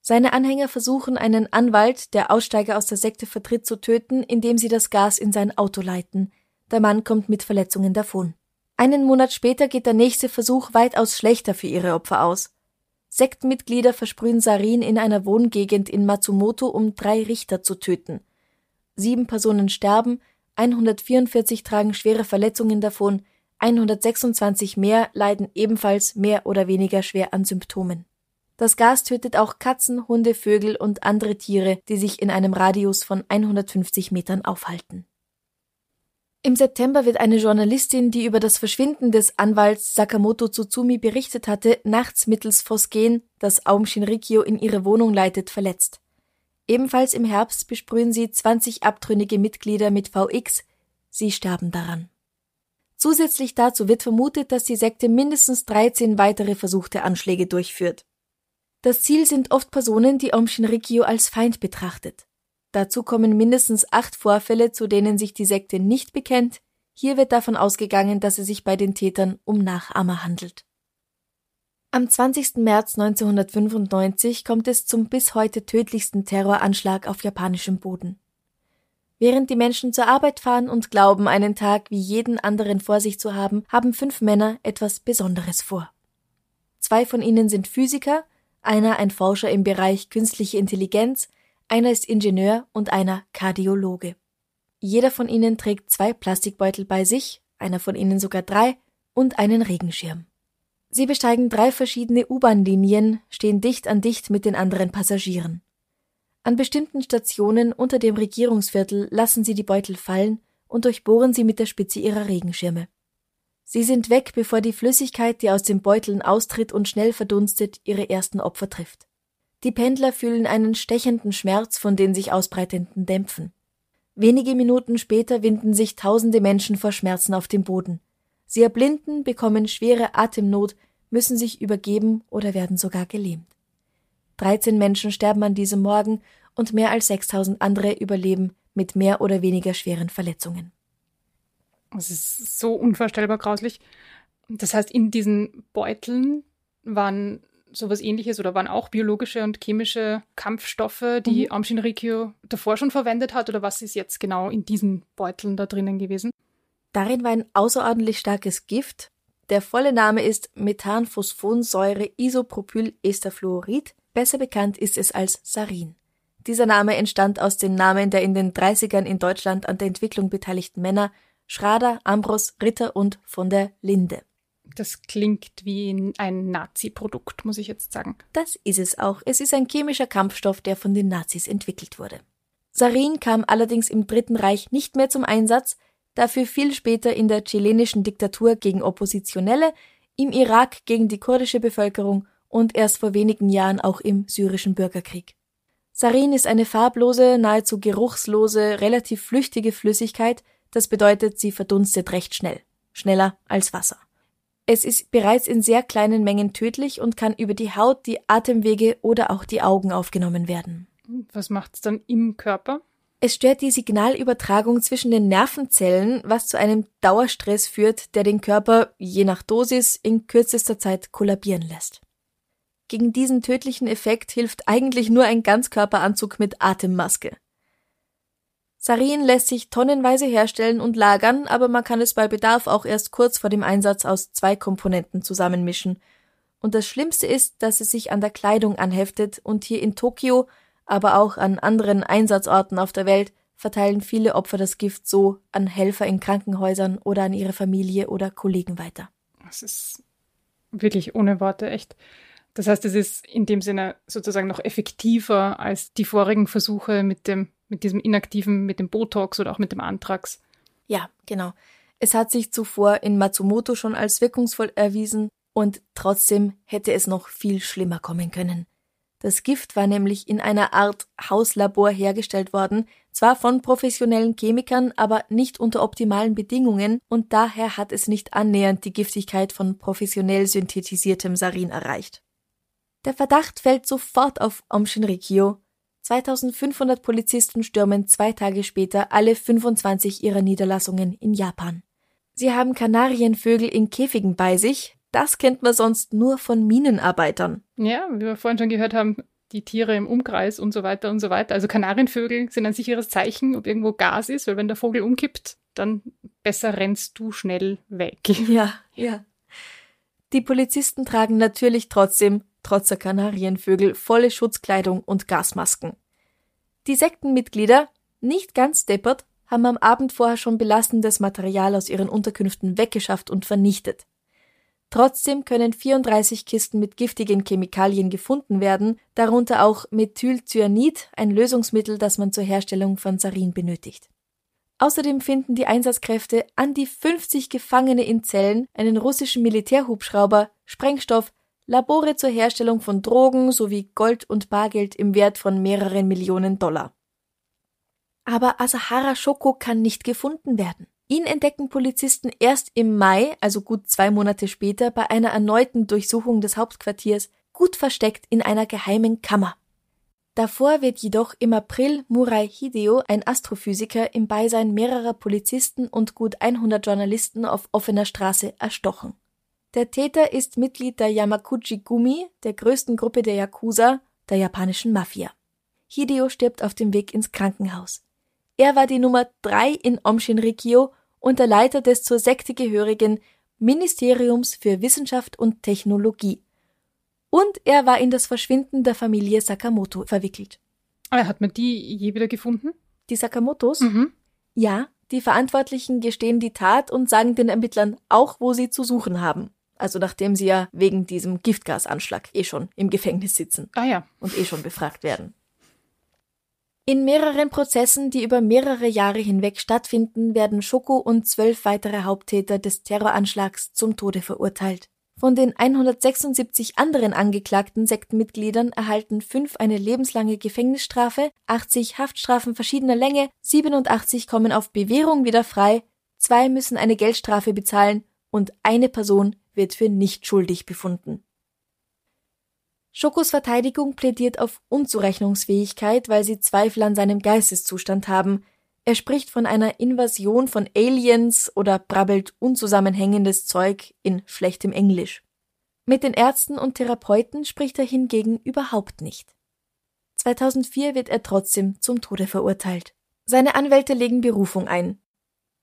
Speaker 1: Seine Anhänger versuchen, einen Anwalt, der Aussteiger aus der Sekte vertritt, zu töten, indem sie das Gas in sein Auto leiten. Der Mann kommt mit Verletzungen davon. Einen Monat später geht der nächste Versuch weitaus schlechter für ihre Opfer aus. Sektmitglieder versprühen Sarin in einer Wohngegend in Matsumoto, um drei Richter zu töten. Sieben Personen sterben, 144 tragen schwere Verletzungen davon, 126 mehr leiden ebenfalls mehr oder weniger schwer an Symptomen. Das Gas tötet auch Katzen, Hunde, Vögel und andere Tiere, die sich in einem Radius von 150 Metern aufhalten. Im September wird eine Journalistin, die über das Verschwinden des Anwalts Sakamoto Tsutsumi berichtet hatte, nachts mittels Phosgen, das Aum Shinrikyo in ihre Wohnung leitet, verletzt. Ebenfalls im Herbst besprühen sie 20 abtrünnige Mitglieder mit VX. Sie sterben daran. Zusätzlich dazu wird vermutet, dass die Sekte mindestens 13 weitere versuchte Anschläge durchführt. Das Ziel sind oft Personen, die Aum Shinrikyo als Feind betrachtet. Dazu kommen mindestens acht Vorfälle, zu denen sich die Sekte nicht bekennt. Hier wird davon ausgegangen, dass es sich bei den Tätern um Nachahmer handelt. Am 20. März 1995 kommt es zum bis heute tödlichsten Terroranschlag auf japanischem Boden. Während die Menschen zur Arbeit fahren und glauben, einen Tag wie jeden anderen vor sich zu haben, haben fünf Männer etwas Besonderes vor. Zwei von ihnen sind Physiker, einer ein Forscher im Bereich künstliche Intelligenz, einer ist Ingenieur und einer Kardiologe. Jeder von ihnen trägt zwei Plastikbeutel bei sich, einer von ihnen sogar drei, und einen Regenschirm. Sie besteigen drei verschiedene U-Bahn-Linien, stehen dicht an dicht mit den anderen Passagieren. An bestimmten Stationen unter dem Regierungsviertel lassen sie die Beutel fallen und durchbohren sie mit der Spitze ihrer Regenschirme. Sie sind weg, bevor die Flüssigkeit, die aus den Beuteln austritt und schnell verdunstet, ihre ersten Opfer trifft. Die Pendler fühlen einen stechenden Schmerz von den sich ausbreitenden Dämpfen. Wenige Minuten später winden sich tausende Menschen vor Schmerzen auf dem Boden. Sie erblinden, bekommen schwere Atemnot, müssen sich übergeben oder werden sogar gelähmt. 13 Menschen sterben an diesem Morgen und mehr als 6000 andere überleben mit mehr oder weniger schweren Verletzungen.
Speaker 2: Es ist so unvorstellbar grauslich. Das heißt, in diesen Beuteln waren sowas ähnliches oder waren auch biologische und chemische Kampfstoffe, die mhm. Aum Shinrikyo davor schon verwendet hat oder was ist jetzt genau in diesen Beuteln da drinnen gewesen?
Speaker 1: Darin war ein außerordentlich starkes Gift. Der volle Name ist Methanphosphonsäure Isopropylesterfluorid. Besser bekannt ist es als Sarin. Dieser Name entstand aus den Namen der in den 30ern in Deutschland an der Entwicklung beteiligten Männer Schrader, Ambros, Ritter und von der Linde.
Speaker 2: Das klingt wie ein Nazi-Produkt, muss ich jetzt sagen.
Speaker 1: Das ist es auch. Es ist ein chemischer Kampfstoff, der von den Nazis entwickelt wurde. Sarin kam allerdings im Dritten Reich nicht mehr zum Einsatz, dafür viel später in der chilenischen Diktatur gegen Oppositionelle, im Irak gegen die kurdische Bevölkerung und erst vor wenigen Jahren auch im syrischen Bürgerkrieg. Sarin ist eine farblose, nahezu geruchslose, relativ flüchtige Flüssigkeit, das bedeutet, sie verdunstet recht schnell, schneller als Wasser. Es ist bereits in sehr kleinen Mengen tödlich und kann über die Haut, die Atemwege oder auch die Augen aufgenommen werden.
Speaker 2: Was macht es dann im Körper?
Speaker 1: Es stört die Signalübertragung zwischen den Nervenzellen, was zu einem Dauerstress führt, der den Körper, je nach Dosis, in kürzester Zeit kollabieren lässt. Gegen diesen tödlichen Effekt hilft eigentlich nur ein Ganzkörperanzug mit Atemmaske. Sarin lässt sich tonnenweise herstellen und lagern, aber man kann es bei Bedarf auch erst kurz vor dem Einsatz aus zwei Komponenten zusammenmischen. Und das Schlimmste ist, dass es sich an der Kleidung anheftet und hier in Tokio, aber auch an anderen Einsatzorten auf der Welt verteilen viele Opfer das Gift so an Helfer in Krankenhäusern oder an ihre Familie oder Kollegen weiter.
Speaker 2: Das ist wirklich ohne Worte, echt. Das heißt, es ist in dem Sinne sozusagen noch effektiver als die vorigen Versuche mit dem mit diesem inaktiven, mit dem Botox oder auch mit dem Anthrax.
Speaker 1: Ja, genau. Es hat sich zuvor in Matsumoto schon als wirkungsvoll erwiesen und trotzdem hätte es noch viel schlimmer kommen können. Das Gift war nämlich in einer Art Hauslabor hergestellt worden, zwar von professionellen Chemikern, aber nicht unter optimalen Bedingungen und daher hat es nicht annähernd die Giftigkeit von professionell synthetisiertem Sarin erreicht. Der Verdacht fällt sofort auf Om Shinrikyo, 2500 Polizisten stürmen zwei Tage später alle 25 ihrer Niederlassungen in Japan. Sie haben Kanarienvögel in Käfigen bei sich. Das kennt man sonst nur von Minenarbeitern.
Speaker 2: Ja, wie wir vorhin schon gehört haben, die Tiere im Umkreis und so weiter und so weiter. Also Kanarienvögel sind ein sicheres Zeichen, ob irgendwo Gas ist, weil wenn der Vogel umkippt, dann besser rennst du schnell weg.
Speaker 1: Ja, ja. Die Polizisten tragen natürlich trotzdem trotz der Kanarienvögel volle Schutzkleidung und Gasmasken. Die Sektenmitglieder, nicht ganz deppert, haben am Abend vorher schon belastendes Material aus ihren Unterkünften weggeschafft und vernichtet. Trotzdem können 34 Kisten mit giftigen Chemikalien gefunden werden, darunter auch Methylcyanid, ein Lösungsmittel, das man zur Herstellung von Sarin benötigt. Außerdem finden die Einsatzkräfte an die 50 Gefangene in Zellen, einen russischen Militärhubschrauber, Sprengstoff, Labore zur Herstellung von Drogen sowie Gold und Bargeld im Wert von mehreren Millionen Dollar. Aber Asahara Shoko kann nicht gefunden werden. Ihn entdecken Polizisten erst im Mai, also gut zwei Monate später, bei einer erneuten Durchsuchung des Hauptquartiers, gut versteckt in einer geheimen Kammer. Davor wird jedoch im April Murai Hideo, ein Astrophysiker, im Beisein mehrerer Polizisten und gut 100 Journalisten auf offener Straße erstochen. Der Täter ist Mitglied der Yamakuchi Gumi, der größten Gruppe der Yakuza, der japanischen Mafia. Hideo stirbt auf dem Weg ins Krankenhaus. Er war die Nummer drei in Omshinrikyo und der Leiter des zur Sekte gehörigen Ministeriums für Wissenschaft und Technologie. Und er war in das Verschwinden der Familie Sakamoto verwickelt.
Speaker 2: Ah, hat man die je wieder gefunden?
Speaker 1: Die Sakamotos?
Speaker 2: Mhm.
Speaker 1: Ja, die Verantwortlichen gestehen die Tat und sagen den Ermittlern auch, wo sie zu suchen haben. Also nachdem sie ja wegen diesem Giftgasanschlag eh schon im Gefängnis sitzen
Speaker 2: Ah ja.
Speaker 1: und eh schon befragt werden. In mehreren Prozessen, die über mehrere Jahre hinweg stattfinden, werden Schoko und zwölf weitere Haupttäter des Terroranschlags zum Tode verurteilt. Von den 176 anderen angeklagten Sektenmitgliedern erhalten fünf eine lebenslange Gefängnisstrafe, 80 Haftstrafen verschiedener Länge, 87 kommen auf Bewährung wieder frei, zwei müssen eine Geldstrafe bezahlen und eine Person wird für nicht schuldig befunden. Schokos Verteidigung plädiert auf Unzurechnungsfähigkeit, weil sie Zweifel an seinem Geisteszustand haben. Er spricht von einer Invasion von Aliens oder brabbelt unzusammenhängendes Zeug in schlechtem Englisch. Mit den Ärzten und Therapeuten spricht er hingegen überhaupt nicht. 2004 wird er trotzdem zum Tode verurteilt. Seine Anwälte legen Berufung ein.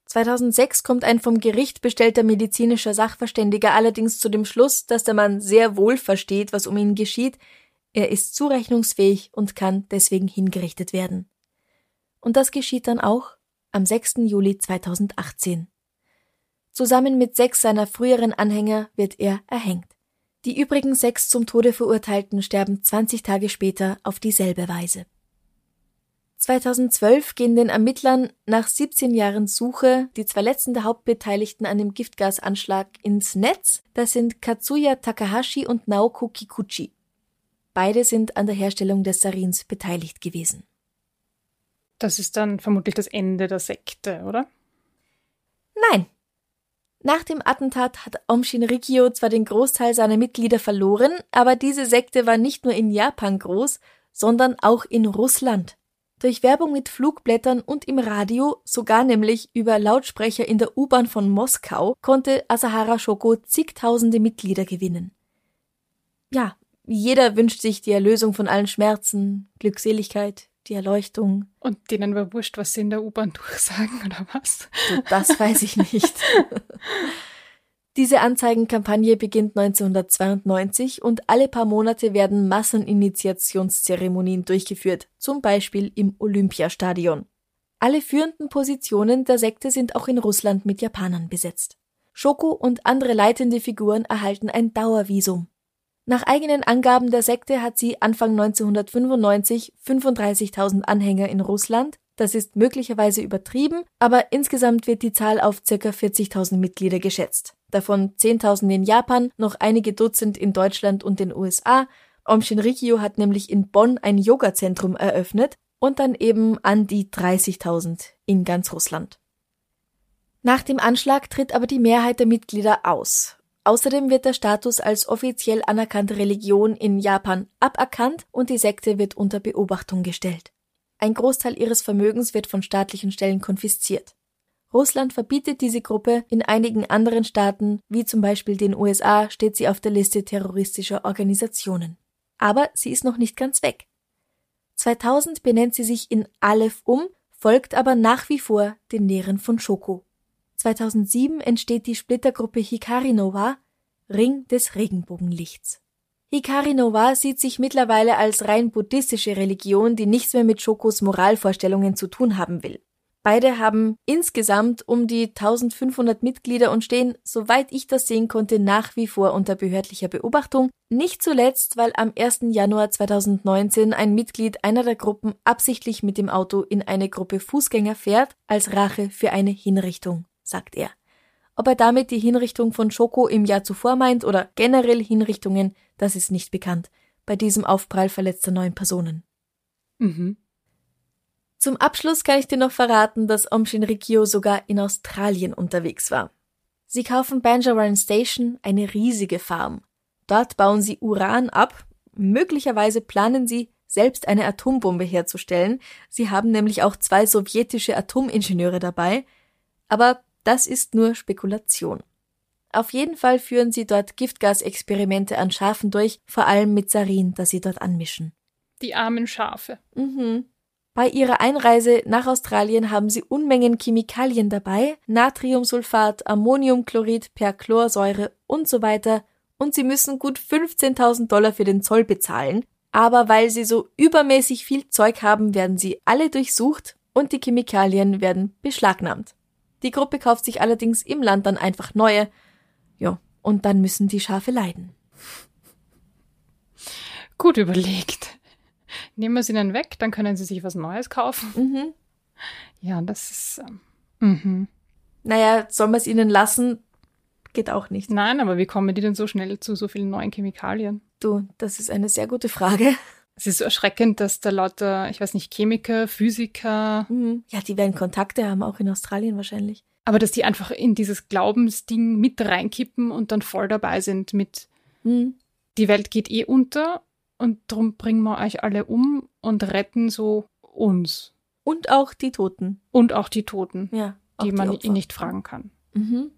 Speaker 1: 2006 kommt ein vom Gericht bestellter medizinischer Sachverständiger allerdings zu dem Schluss, dass der Mann sehr wohl versteht, was um ihn geschieht. Er ist zurechnungsfähig und kann deswegen hingerichtet werden. Und das geschieht dann auch am 6. Juli 2018. Zusammen mit sechs seiner früheren Anhänger wird er erhängt. Die übrigen sechs zum Tode verurteilten sterben 20 Tage später auf dieselbe Weise. 2012 gehen den Ermittlern nach 17 Jahren Suche die zwei letzten der Hauptbeteiligten an dem Giftgasanschlag ins Netz. Das sind Katsuya Takahashi und Naoko Kikuchi. Beide sind an der Herstellung des Sarins beteiligt gewesen.
Speaker 2: Das ist dann vermutlich das Ende der Sekte, oder?
Speaker 1: Nein. Nach dem Attentat hat Aum Shinrikyo zwar den Großteil seiner Mitglieder verloren, aber diese Sekte war nicht nur in Japan groß, sondern auch in Russland. Durch Werbung mit Flugblättern und im Radio, sogar nämlich über Lautsprecher in der U-Bahn von Moskau, konnte Asahara Shoko zigtausende Mitglieder gewinnen. Ja, jeder wünscht sich die Erlösung von allen Schmerzen, Glückseligkeit, die Erleuchtung.
Speaker 2: Und denen war wurscht, was sie in der U-Bahn durchsagen, oder was?
Speaker 1: Das weiß ich nicht. Diese Anzeigenkampagne beginnt 1992 und alle paar Monate werden Masseninitiationszeremonien durchgeführt, zum Beispiel im Olympiastadion. Alle führenden Positionen der Sekte sind auch in Russland mit Japanern besetzt. Shoko und andere leitende Figuren erhalten ein Dauervisum. Nach eigenen Angaben der Sekte hat sie Anfang 1995 35.000 Anhänger in Russland. Das ist möglicherweise übertrieben, aber insgesamt wird die Zahl auf ca. 40.000 Mitglieder geschätzt. Davon 10.000 in Japan, noch einige Dutzend in Deutschland und den USA. Om Shinrikyo hat nämlich in Bonn ein Yoga-Zentrum eröffnet und dann eben an die 30.000 in ganz Russland. Nach dem Anschlag tritt aber die Mehrheit der Mitglieder aus. Außerdem wird der Status als offiziell anerkannte Religion in Japan aberkannt und die Sekte wird unter Beobachtung gestellt. Ein Großteil ihres Vermögens wird von staatlichen Stellen konfisziert. Russland verbietet diese Gruppe, in einigen anderen Staaten, wie zum Beispiel den USA, steht sie auf der Liste terroristischer Organisationen. Aber sie ist noch nicht ganz weg. 2000 benennt sie sich in Aleph um, folgt aber nach wie vor den Lehren von Shoko. 2007 entsteht die Splittergruppe Hikari Nova, Ring des Regenbogenlichts. Hikari Nova sieht sich mittlerweile als rein buddhistische Religion, die nichts mehr mit Shokos Moralvorstellungen zu tun haben will. Beide haben insgesamt um die 1500 Mitglieder und stehen, soweit ich das sehen konnte, nach wie vor unter behördlicher Beobachtung. Nicht zuletzt, weil am 1. Januar 2019 ein Mitglied einer der Gruppen absichtlich mit dem Auto in eine Gruppe Fußgänger fährt, als Rache für eine Hinrichtung, sagt er. Ob er damit die Hinrichtung von Schoko im Jahr zuvor meint oder generell Hinrichtungen, das ist nicht bekannt. Bei diesem Aufprall verletzter neun Personen.
Speaker 2: Mhm.
Speaker 1: Zum Abschluss kann ich dir noch verraten, dass Om Shinrikyo sogar in Australien unterwegs war. Sie kaufen Banjaran Station, eine riesige Farm. Dort bauen sie Uran ab. Möglicherweise planen sie, selbst eine Atombombe herzustellen. Sie haben nämlich auch zwei sowjetische Atomingenieure dabei. Aber das ist nur Spekulation. Auf jeden Fall führen sie dort Giftgasexperimente an Schafen durch, vor allem mit Sarin, das sie dort anmischen.
Speaker 2: Die armen Schafe.
Speaker 1: Mhm. Bei ihrer Einreise nach Australien haben sie Unmengen Chemikalien dabei, Natriumsulfat, Ammoniumchlorid, Perchlorsäure und so weiter, und sie müssen gut 15.000 Dollar für den Zoll bezahlen. Aber weil sie so übermäßig viel Zeug haben, werden sie alle durchsucht und die Chemikalien werden beschlagnahmt. Die Gruppe kauft sich allerdings im Land dann einfach neue. Ja, und dann müssen die Schafe leiden.
Speaker 2: Gut überlegt. Nehmen wir sie dann weg, dann können sie sich was Neues kaufen.
Speaker 1: Mhm.
Speaker 2: Ja, das ist. Ähm, mhm.
Speaker 1: Naja, soll man es ihnen lassen? Geht auch nicht.
Speaker 2: Nein, aber wie kommen die denn so schnell zu so vielen neuen Chemikalien?
Speaker 1: Du, das ist eine sehr gute Frage.
Speaker 2: Es ist so erschreckend, dass da lauter, ich weiß nicht, Chemiker, Physiker,
Speaker 1: Mhm. Ja, die werden Kontakte haben, auch in Australien wahrscheinlich.
Speaker 2: aber dass die einfach in dieses Glaubensding mit reinkippen und dann voll dabei sind mit,
Speaker 1: Mhm.
Speaker 2: die Welt geht eh unter und drum bringen wir euch alle um und retten so uns
Speaker 1: Und auch die Toten.
Speaker 2: und auch die Toten,
Speaker 1: Ja. auch
Speaker 2: die man
Speaker 1: Opfer.
Speaker 2: nicht fragen kann.
Speaker 1: Mhm.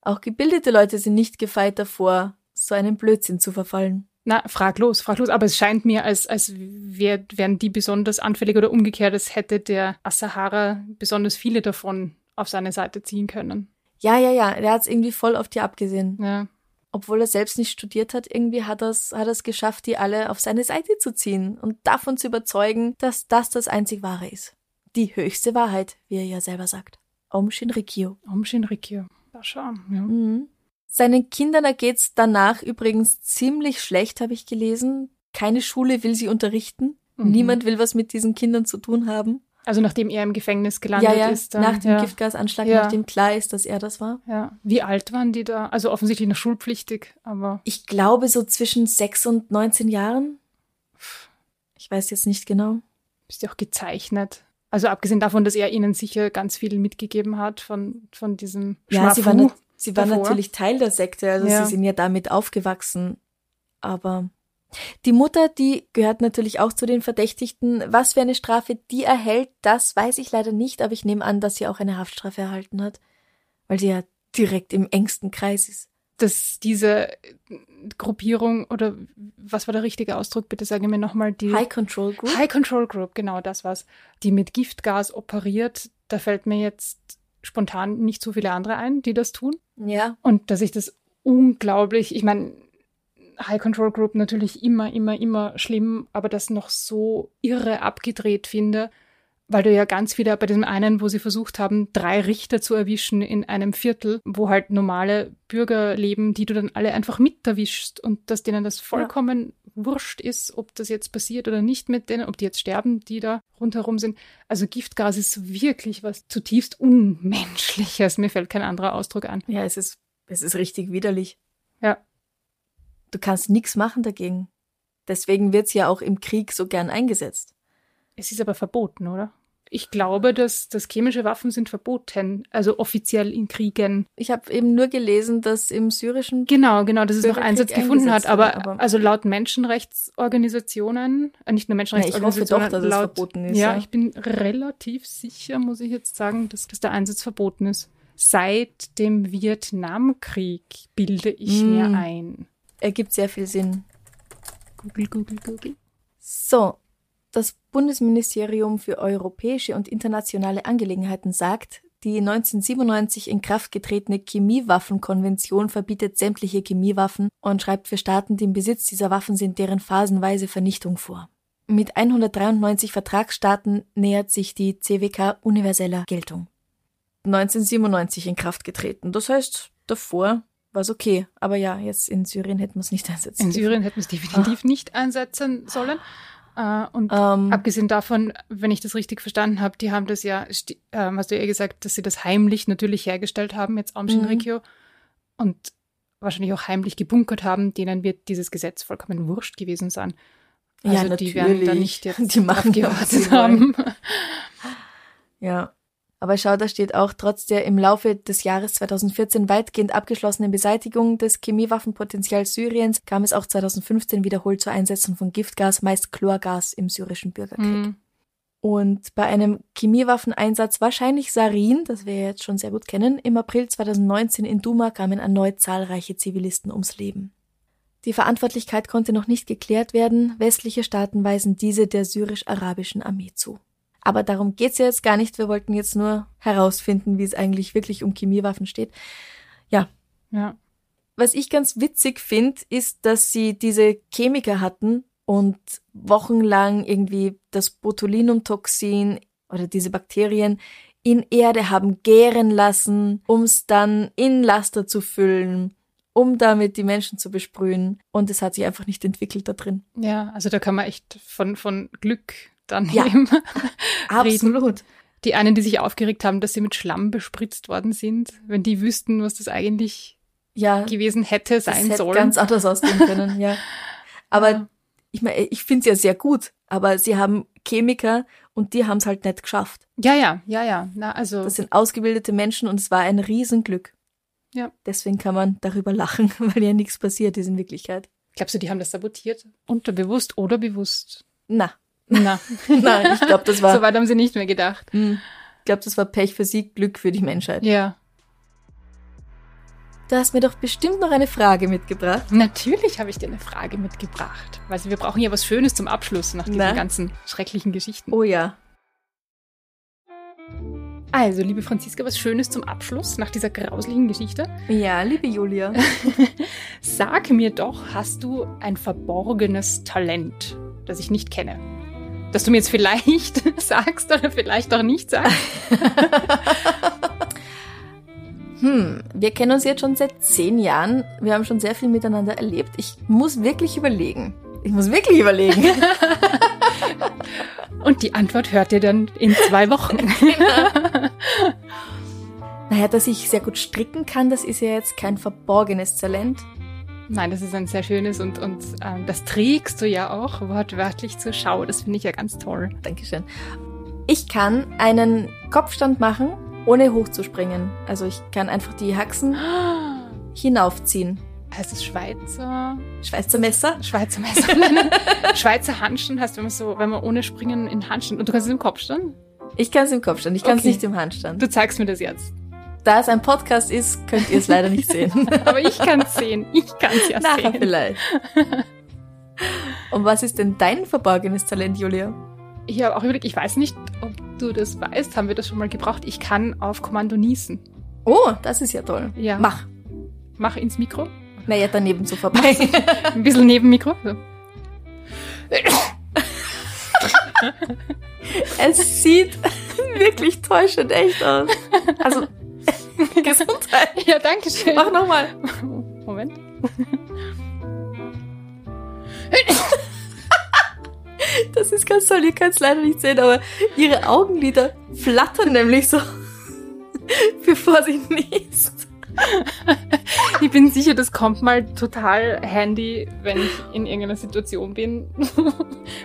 Speaker 1: Auch gebildete Leute sind nicht gefeit davor, so einen Blödsinn zu verfallen.
Speaker 2: Na, frag los, frag los. Aber es scheint mir, als, als wär, wären die besonders anfällig oder umgekehrt, als hätte der Asahara besonders viele davon auf seine Seite ziehen können.
Speaker 1: Ja, ja, ja, der hat's irgendwie voll auf die abgesehen.
Speaker 2: Ja.
Speaker 1: Obwohl er selbst nicht studiert hat, irgendwie hat er's, hat er's geschafft, die alle auf seine Seite zu ziehen und davon zu überzeugen, dass das das einzig wahre ist. Die höchste Wahrheit, wie er ja selber sagt. Om Shinrikyo.
Speaker 2: Om Shinrikyo. Da schau. Ja.
Speaker 1: Mhm. Seinen Kindern ergeht's danach übrigens ziemlich schlecht, habe ich gelesen. Keine Schule will sie unterrichten.
Speaker 2: Mhm.
Speaker 1: Niemand will was mit diesen Kindern zu tun haben.
Speaker 2: Also nachdem er im Gefängnis gelandet
Speaker 1: ja, ja,
Speaker 2: ist. Dann,
Speaker 1: nach dem
Speaker 2: ja.
Speaker 1: Giftgasanschlag,
Speaker 2: Ja.
Speaker 1: nachdem klar ist, dass er das war.
Speaker 2: Ja. Wie alt waren die da? Also offensichtlich noch schulpflichtig, aber
Speaker 1: Ich glaube so zwischen sechs und 19 Jahren. Ich weiß jetzt nicht genau.
Speaker 2: bist ja auch gezeichnet. Also abgesehen davon, dass er ihnen sicher ganz viel mitgegeben hat von, von diesem
Speaker 1: Ja, sie
Speaker 2: Schmafu.
Speaker 1: waren, sie waren
Speaker 2: davor.
Speaker 1: natürlich Teil der Sekte, also
Speaker 2: Ja.
Speaker 1: sie sind ja damit aufgewachsen. Aber die Mutter, die gehört natürlich auch zu den Verdächtigten. Was für eine Strafe die erhält, das weiß ich leider nicht, aber ich nehme an, dass sie auch eine Haftstrafe erhalten hat, weil sie ja direkt im engsten Kreis ist.
Speaker 2: dass diese Gruppierung oder was war der richtige Ausdruck? Bitte sage mir nochmal die
Speaker 1: High Control Group.
Speaker 2: High Control Group, genau das war's, die mit Giftgas operiert. Da fällt mir jetzt spontan nicht so viele andere ein, die das tun.
Speaker 1: Ja,
Speaker 2: Und dass ich das unglaublich, ich meine, High Control Group natürlich immer, immer, immer schlimm, aber das noch so irre abgedreht finde, weil du ja ganz viele bei diesem einen, wo sie versucht haben, drei Richter zu erwischen in einem Viertel, wo halt normale Bürger leben, die du dann alle einfach mit erwischst und dass denen das vollkommen wurscht ist, ob das jetzt passiert oder nicht mit denen, ob die jetzt sterben, die da rundherum sind. Also Giftgas ist wirklich was zutiefst Unmenschliches. Mir fällt kein anderer Ausdruck an.
Speaker 1: ja, es ist, es ist richtig widerlich.
Speaker 2: Ja.
Speaker 1: Du kannst nichts machen dagegen. Deswegen wird's ja auch im Krieg so gern eingesetzt.
Speaker 2: Es ist aber verboten, oder? Ich glaube, dass, dass chemische Waffen sind verboten, also offiziell in Kriegen.
Speaker 1: Ich habe eben nur gelesen, dass im syrischen
Speaker 2: Genau, genau, dass es noch Einsatz gefunden hat. Aber,
Speaker 1: aber-
Speaker 2: also laut Menschenrechtsorganisationen, äh, nicht nur
Speaker 1: Ja, ich
Speaker 2: Menschenrechtsorganisationen,
Speaker 1: hoffe doch, dass es
Speaker 2: laut,
Speaker 1: verboten ist,
Speaker 2: Ja,
Speaker 1: ja.
Speaker 2: ich bin relativ sicher, muss ich jetzt sagen, dass, dass der Einsatz verboten ist. Seit dem Vietnamkrieg bilde ich
Speaker 1: Mm.
Speaker 2: mir ein.
Speaker 1: ergibt sehr viel Sinn.
Speaker 2: Google, Google, Google.
Speaker 1: So, das Bundesministerium für europäische und internationale Angelegenheiten sagt, die 1997 in Kraft getretene Chemiewaffenkonvention verbietet sämtliche Chemiewaffen und schreibt für Staaten, die im Besitz dieser Waffen sind, deren phasenweise Vernichtung vor. Mit 193 Vertragsstaaten nähert sich die CWK universeller Geltung. 1997 in Kraft getreten. Das heißt, davor war es okay. Aber ja, jetzt in Syrien hätten wir es nicht einsetzen.
Speaker 2: In Syrien hätten wir es definitiv Ach. nicht einsetzen sollen. Uh, und um, ähm. abgesehen davon, wenn ich das richtig verstanden habe, die haben das ja, ähm, hast du ja gesagt, dass sie das heimlich natürlich hergestellt haben, jetzt Aum Shinrikyo, mhm. und wahrscheinlich auch heimlich gebunkert haben, denen wird dieses Gesetz vollkommen wurscht gewesen sein. Also ja, natürlich. die werden da nicht jetzt
Speaker 1: die machen gewartet haben. Ja. Aber schau, da steht auch, trotz der im Laufe des Jahres 2014 weitgehend abgeschlossenen Beseitigung des Chemiewaffenpotenzials Syriens kam es auch 2015 wiederholt zur Einsetzung von Giftgas, meist Chlorgas im syrischen Bürgerkrieg. Mhm. Und bei einem Chemiewaffeneinsatz, wahrscheinlich Sarin, das wir jetzt schon sehr gut kennen, im April 2019 in Duma kamen erneut zahlreiche Zivilisten ums Leben. Die Verantwortlichkeit konnte noch nicht geklärt werden, westliche Staaten weisen diese der syrisch-arabischen Armee zu. Aber darum geht's ja jetzt gar nicht. Wir wollten jetzt nur herausfinden, wie es eigentlich wirklich um Chemiewaffen steht. Ja.
Speaker 2: Ja.
Speaker 1: Was ich ganz witzig finde, ist, dass sie diese Chemiker hatten und wochenlang irgendwie das Botulinumtoxin oder diese Bakterien in Erde haben gären lassen, um es dann in Laster zu füllen, um damit die Menschen zu besprühen. Und es hat sich einfach nicht entwickelt da drin.
Speaker 2: Ja, also da kann man echt von, von Glück dann ja,
Speaker 1: absolut.
Speaker 2: Die einen, die sich aufgeregt haben, dass sie mit Schlamm bespritzt worden sind, wenn die wüssten, was das eigentlich ja, gewesen hätte sein das hätte
Speaker 1: ganz anders ausgehen können, ja. Aber ich meine, ich finde es ja sehr gut, aber sie haben Chemiker und die haben es halt nicht geschafft.
Speaker 2: Ja, ja, ja, ja. Na, also.
Speaker 1: Das sind ausgebildete Menschen und es war ein Riesenglück.
Speaker 2: Ja.
Speaker 1: Deswegen kann man darüber lachen, weil ja nichts passiert ist in Wirklichkeit.
Speaker 2: Glaubst du, die haben das sabotiert? Unterbewusst oder bewusst?
Speaker 1: Na,
Speaker 2: na.
Speaker 1: Nein, ich glaube, das war.
Speaker 2: So weit haben sie nicht mehr gedacht.
Speaker 1: Hm. Ich glaube, das war Pech für sie, Glück für die Menschheit.
Speaker 2: Ja.
Speaker 1: Du hast mir doch bestimmt noch eine Frage mitgebracht.
Speaker 2: Natürlich habe ich dir eine Frage mitgebracht. Weil wir brauchen ja was Schönes zum Abschluss nach diesen Na? ganzen schrecklichen Geschichten.
Speaker 1: Oh ja.
Speaker 2: Also, liebe Franziska, was Schönes zum Abschluss nach dieser grauslichen Geschichte.
Speaker 1: Ja, liebe Julia.
Speaker 2: Sag mir doch, hast du ein verborgenes Talent, das ich nicht kenne? Dass du mir jetzt vielleicht sagst oder vielleicht auch nicht sagst.
Speaker 1: hm, wir kennen uns jetzt schon seit zehn Jahren. Wir haben schon sehr viel miteinander erlebt. Ich muss wirklich überlegen. Ich muss wirklich überlegen.
Speaker 2: Und die Antwort hört ihr dann in zwei Wochen. genau.
Speaker 1: Naja, dass ich sehr gut stricken kann, das ist ja jetzt kein verborgenes Talent.
Speaker 2: Nein, das ist ein sehr schönes und, und ähm, das trägst du ja auch wortwörtlich zur Schau. Das finde ich ja ganz toll.
Speaker 1: Dankeschön. Ich kann einen Kopfstand machen, ohne hochzuspringen. Also ich kann einfach die Haxen hinaufziehen.
Speaker 2: Heißt es Schweizer?
Speaker 1: Schweizer Messer?
Speaker 2: Schweizer Messer. Schweizer Handstand heißt, wenn man so, wenn man ohne Springen in Handstand. Und du kannst es im Kopfstand?
Speaker 1: Ich kann es im Kopfstand, ich kann es okay. nicht im Handstand.
Speaker 2: Du zeigst mir das jetzt.
Speaker 1: Da es ein Podcast ist, könnt ihr es leider nicht sehen.
Speaker 2: Aber ich kann es sehen. Ich kann es ja
Speaker 1: Nachher
Speaker 2: sehen.
Speaker 1: vielleicht. Und was ist denn dein verborgenes Talent, Julia?
Speaker 2: Ich habe auch überlegt, ich weiß nicht, ob du das weißt, haben wir das schon mal gebraucht. Ich kann auf Kommando niesen.
Speaker 1: Oh, das ist ja toll.
Speaker 2: Ja.
Speaker 1: Mach.
Speaker 2: Mach ins Mikro.
Speaker 1: Naja, daneben so vorbei.
Speaker 2: Ein bisschen neben Mikro. So.
Speaker 1: es sieht wirklich täuschend echt aus. Also
Speaker 2: Gesundheit. Ja, danke schön.
Speaker 1: Mach nochmal.
Speaker 2: Moment.
Speaker 1: Das ist ganz toll, ihr könnt es leider nicht sehen, aber ihre Augenlider flattern nämlich so, bevor sie niest.
Speaker 2: Ich bin sicher, das kommt mal total handy, wenn ich in irgendeiner Situation bin,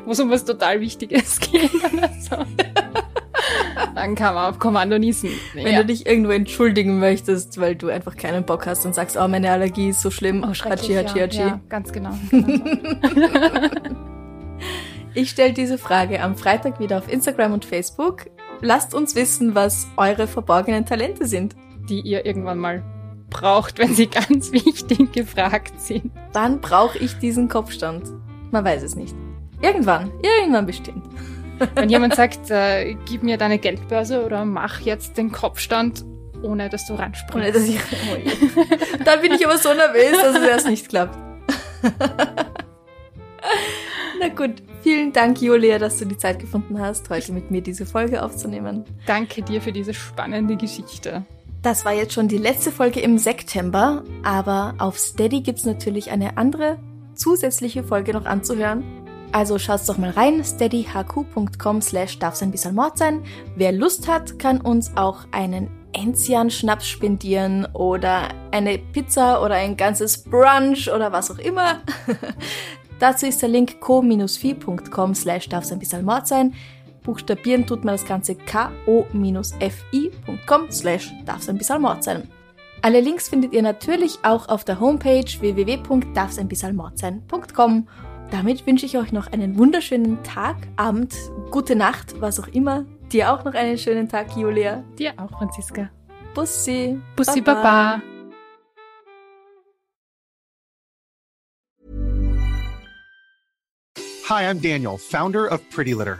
Speaker 2: wo es um was total Wichtiges geht. Dann kann man auf Kommando niesen.
Speaker 1: Wenn ja. du dich irgendwo entschuldigen möchtest, weil du einfach keinen Bock hast und sagst, oh, meine Allergie ist so schlimm.
Speaker 2: Oh, Hachi, Hachi, Hachi. Ja, ganz genau.
Speaker 1: ich stelle diese Frage am Freitag wieder auf Instagram und Facebook. Lasst uns wissen, was eure verborgenen Talente sind.
Speaker 2: Die ihr irgendwann mal braucht, wenn sie ganz wichtig gefragt sind.
Speaker 1: Dann brauche ich diesen Kopfstand. Man weiß es nicht. Irgendwann, irgendwann bestimmt.
Speaker 2: Wenn jemand sagt, äh, gib mir deine Geldbörse oder mach jetzt den Kopfstand, ohne dass du ranspringst. Ohne dass ich,
Speaker 1: oh da bin ich aber so nervös, dass es erst nicht klappt. Na gut. Vielen Dank, Julia, dass du die Zeit gefunden hast, heute mit mir diese Folge aufzunehmen.
Speaker 2: Danke dir für diese spannende Geschichte.
Speaker 1: Das war jetzt schon die letzte Folge im September, aber auf Steady gibt's natürlich eine andere zusätzliche Folge noch anzuhören. Also schaut's doch mal rein, steadyhq.com slash darf's ein bisschen Mord sein. Wer Lust hat, kann uns auch einen Enzian-Schnaps spendieren oder eine Pizza oder ein ganzes Brunch oder was auch immer. Dazu ist der Link co-fi.com slash darf's ein bisschen Mord sein. Buchstabieren tut man das Ganze ko-fi.com slash darf's ein bisschen Mord sein. Alle Links findet ihr natürlich auch auf der Homepage www.darfseinbissalmordsein.com. Damit wünsche ich euch noch einen wunderschönen Tag, Abend, gute Nacht, was auch immer. Dir auch noch einen schönen Tag, Julia.
Speaker 2: Dir auch, Franziska.
Speaker 1: Bussi.
Speaker 2: Bussi Baba. Baba.
Speaker 3: Hi, I'm Daniel, founder of Pretty Litter.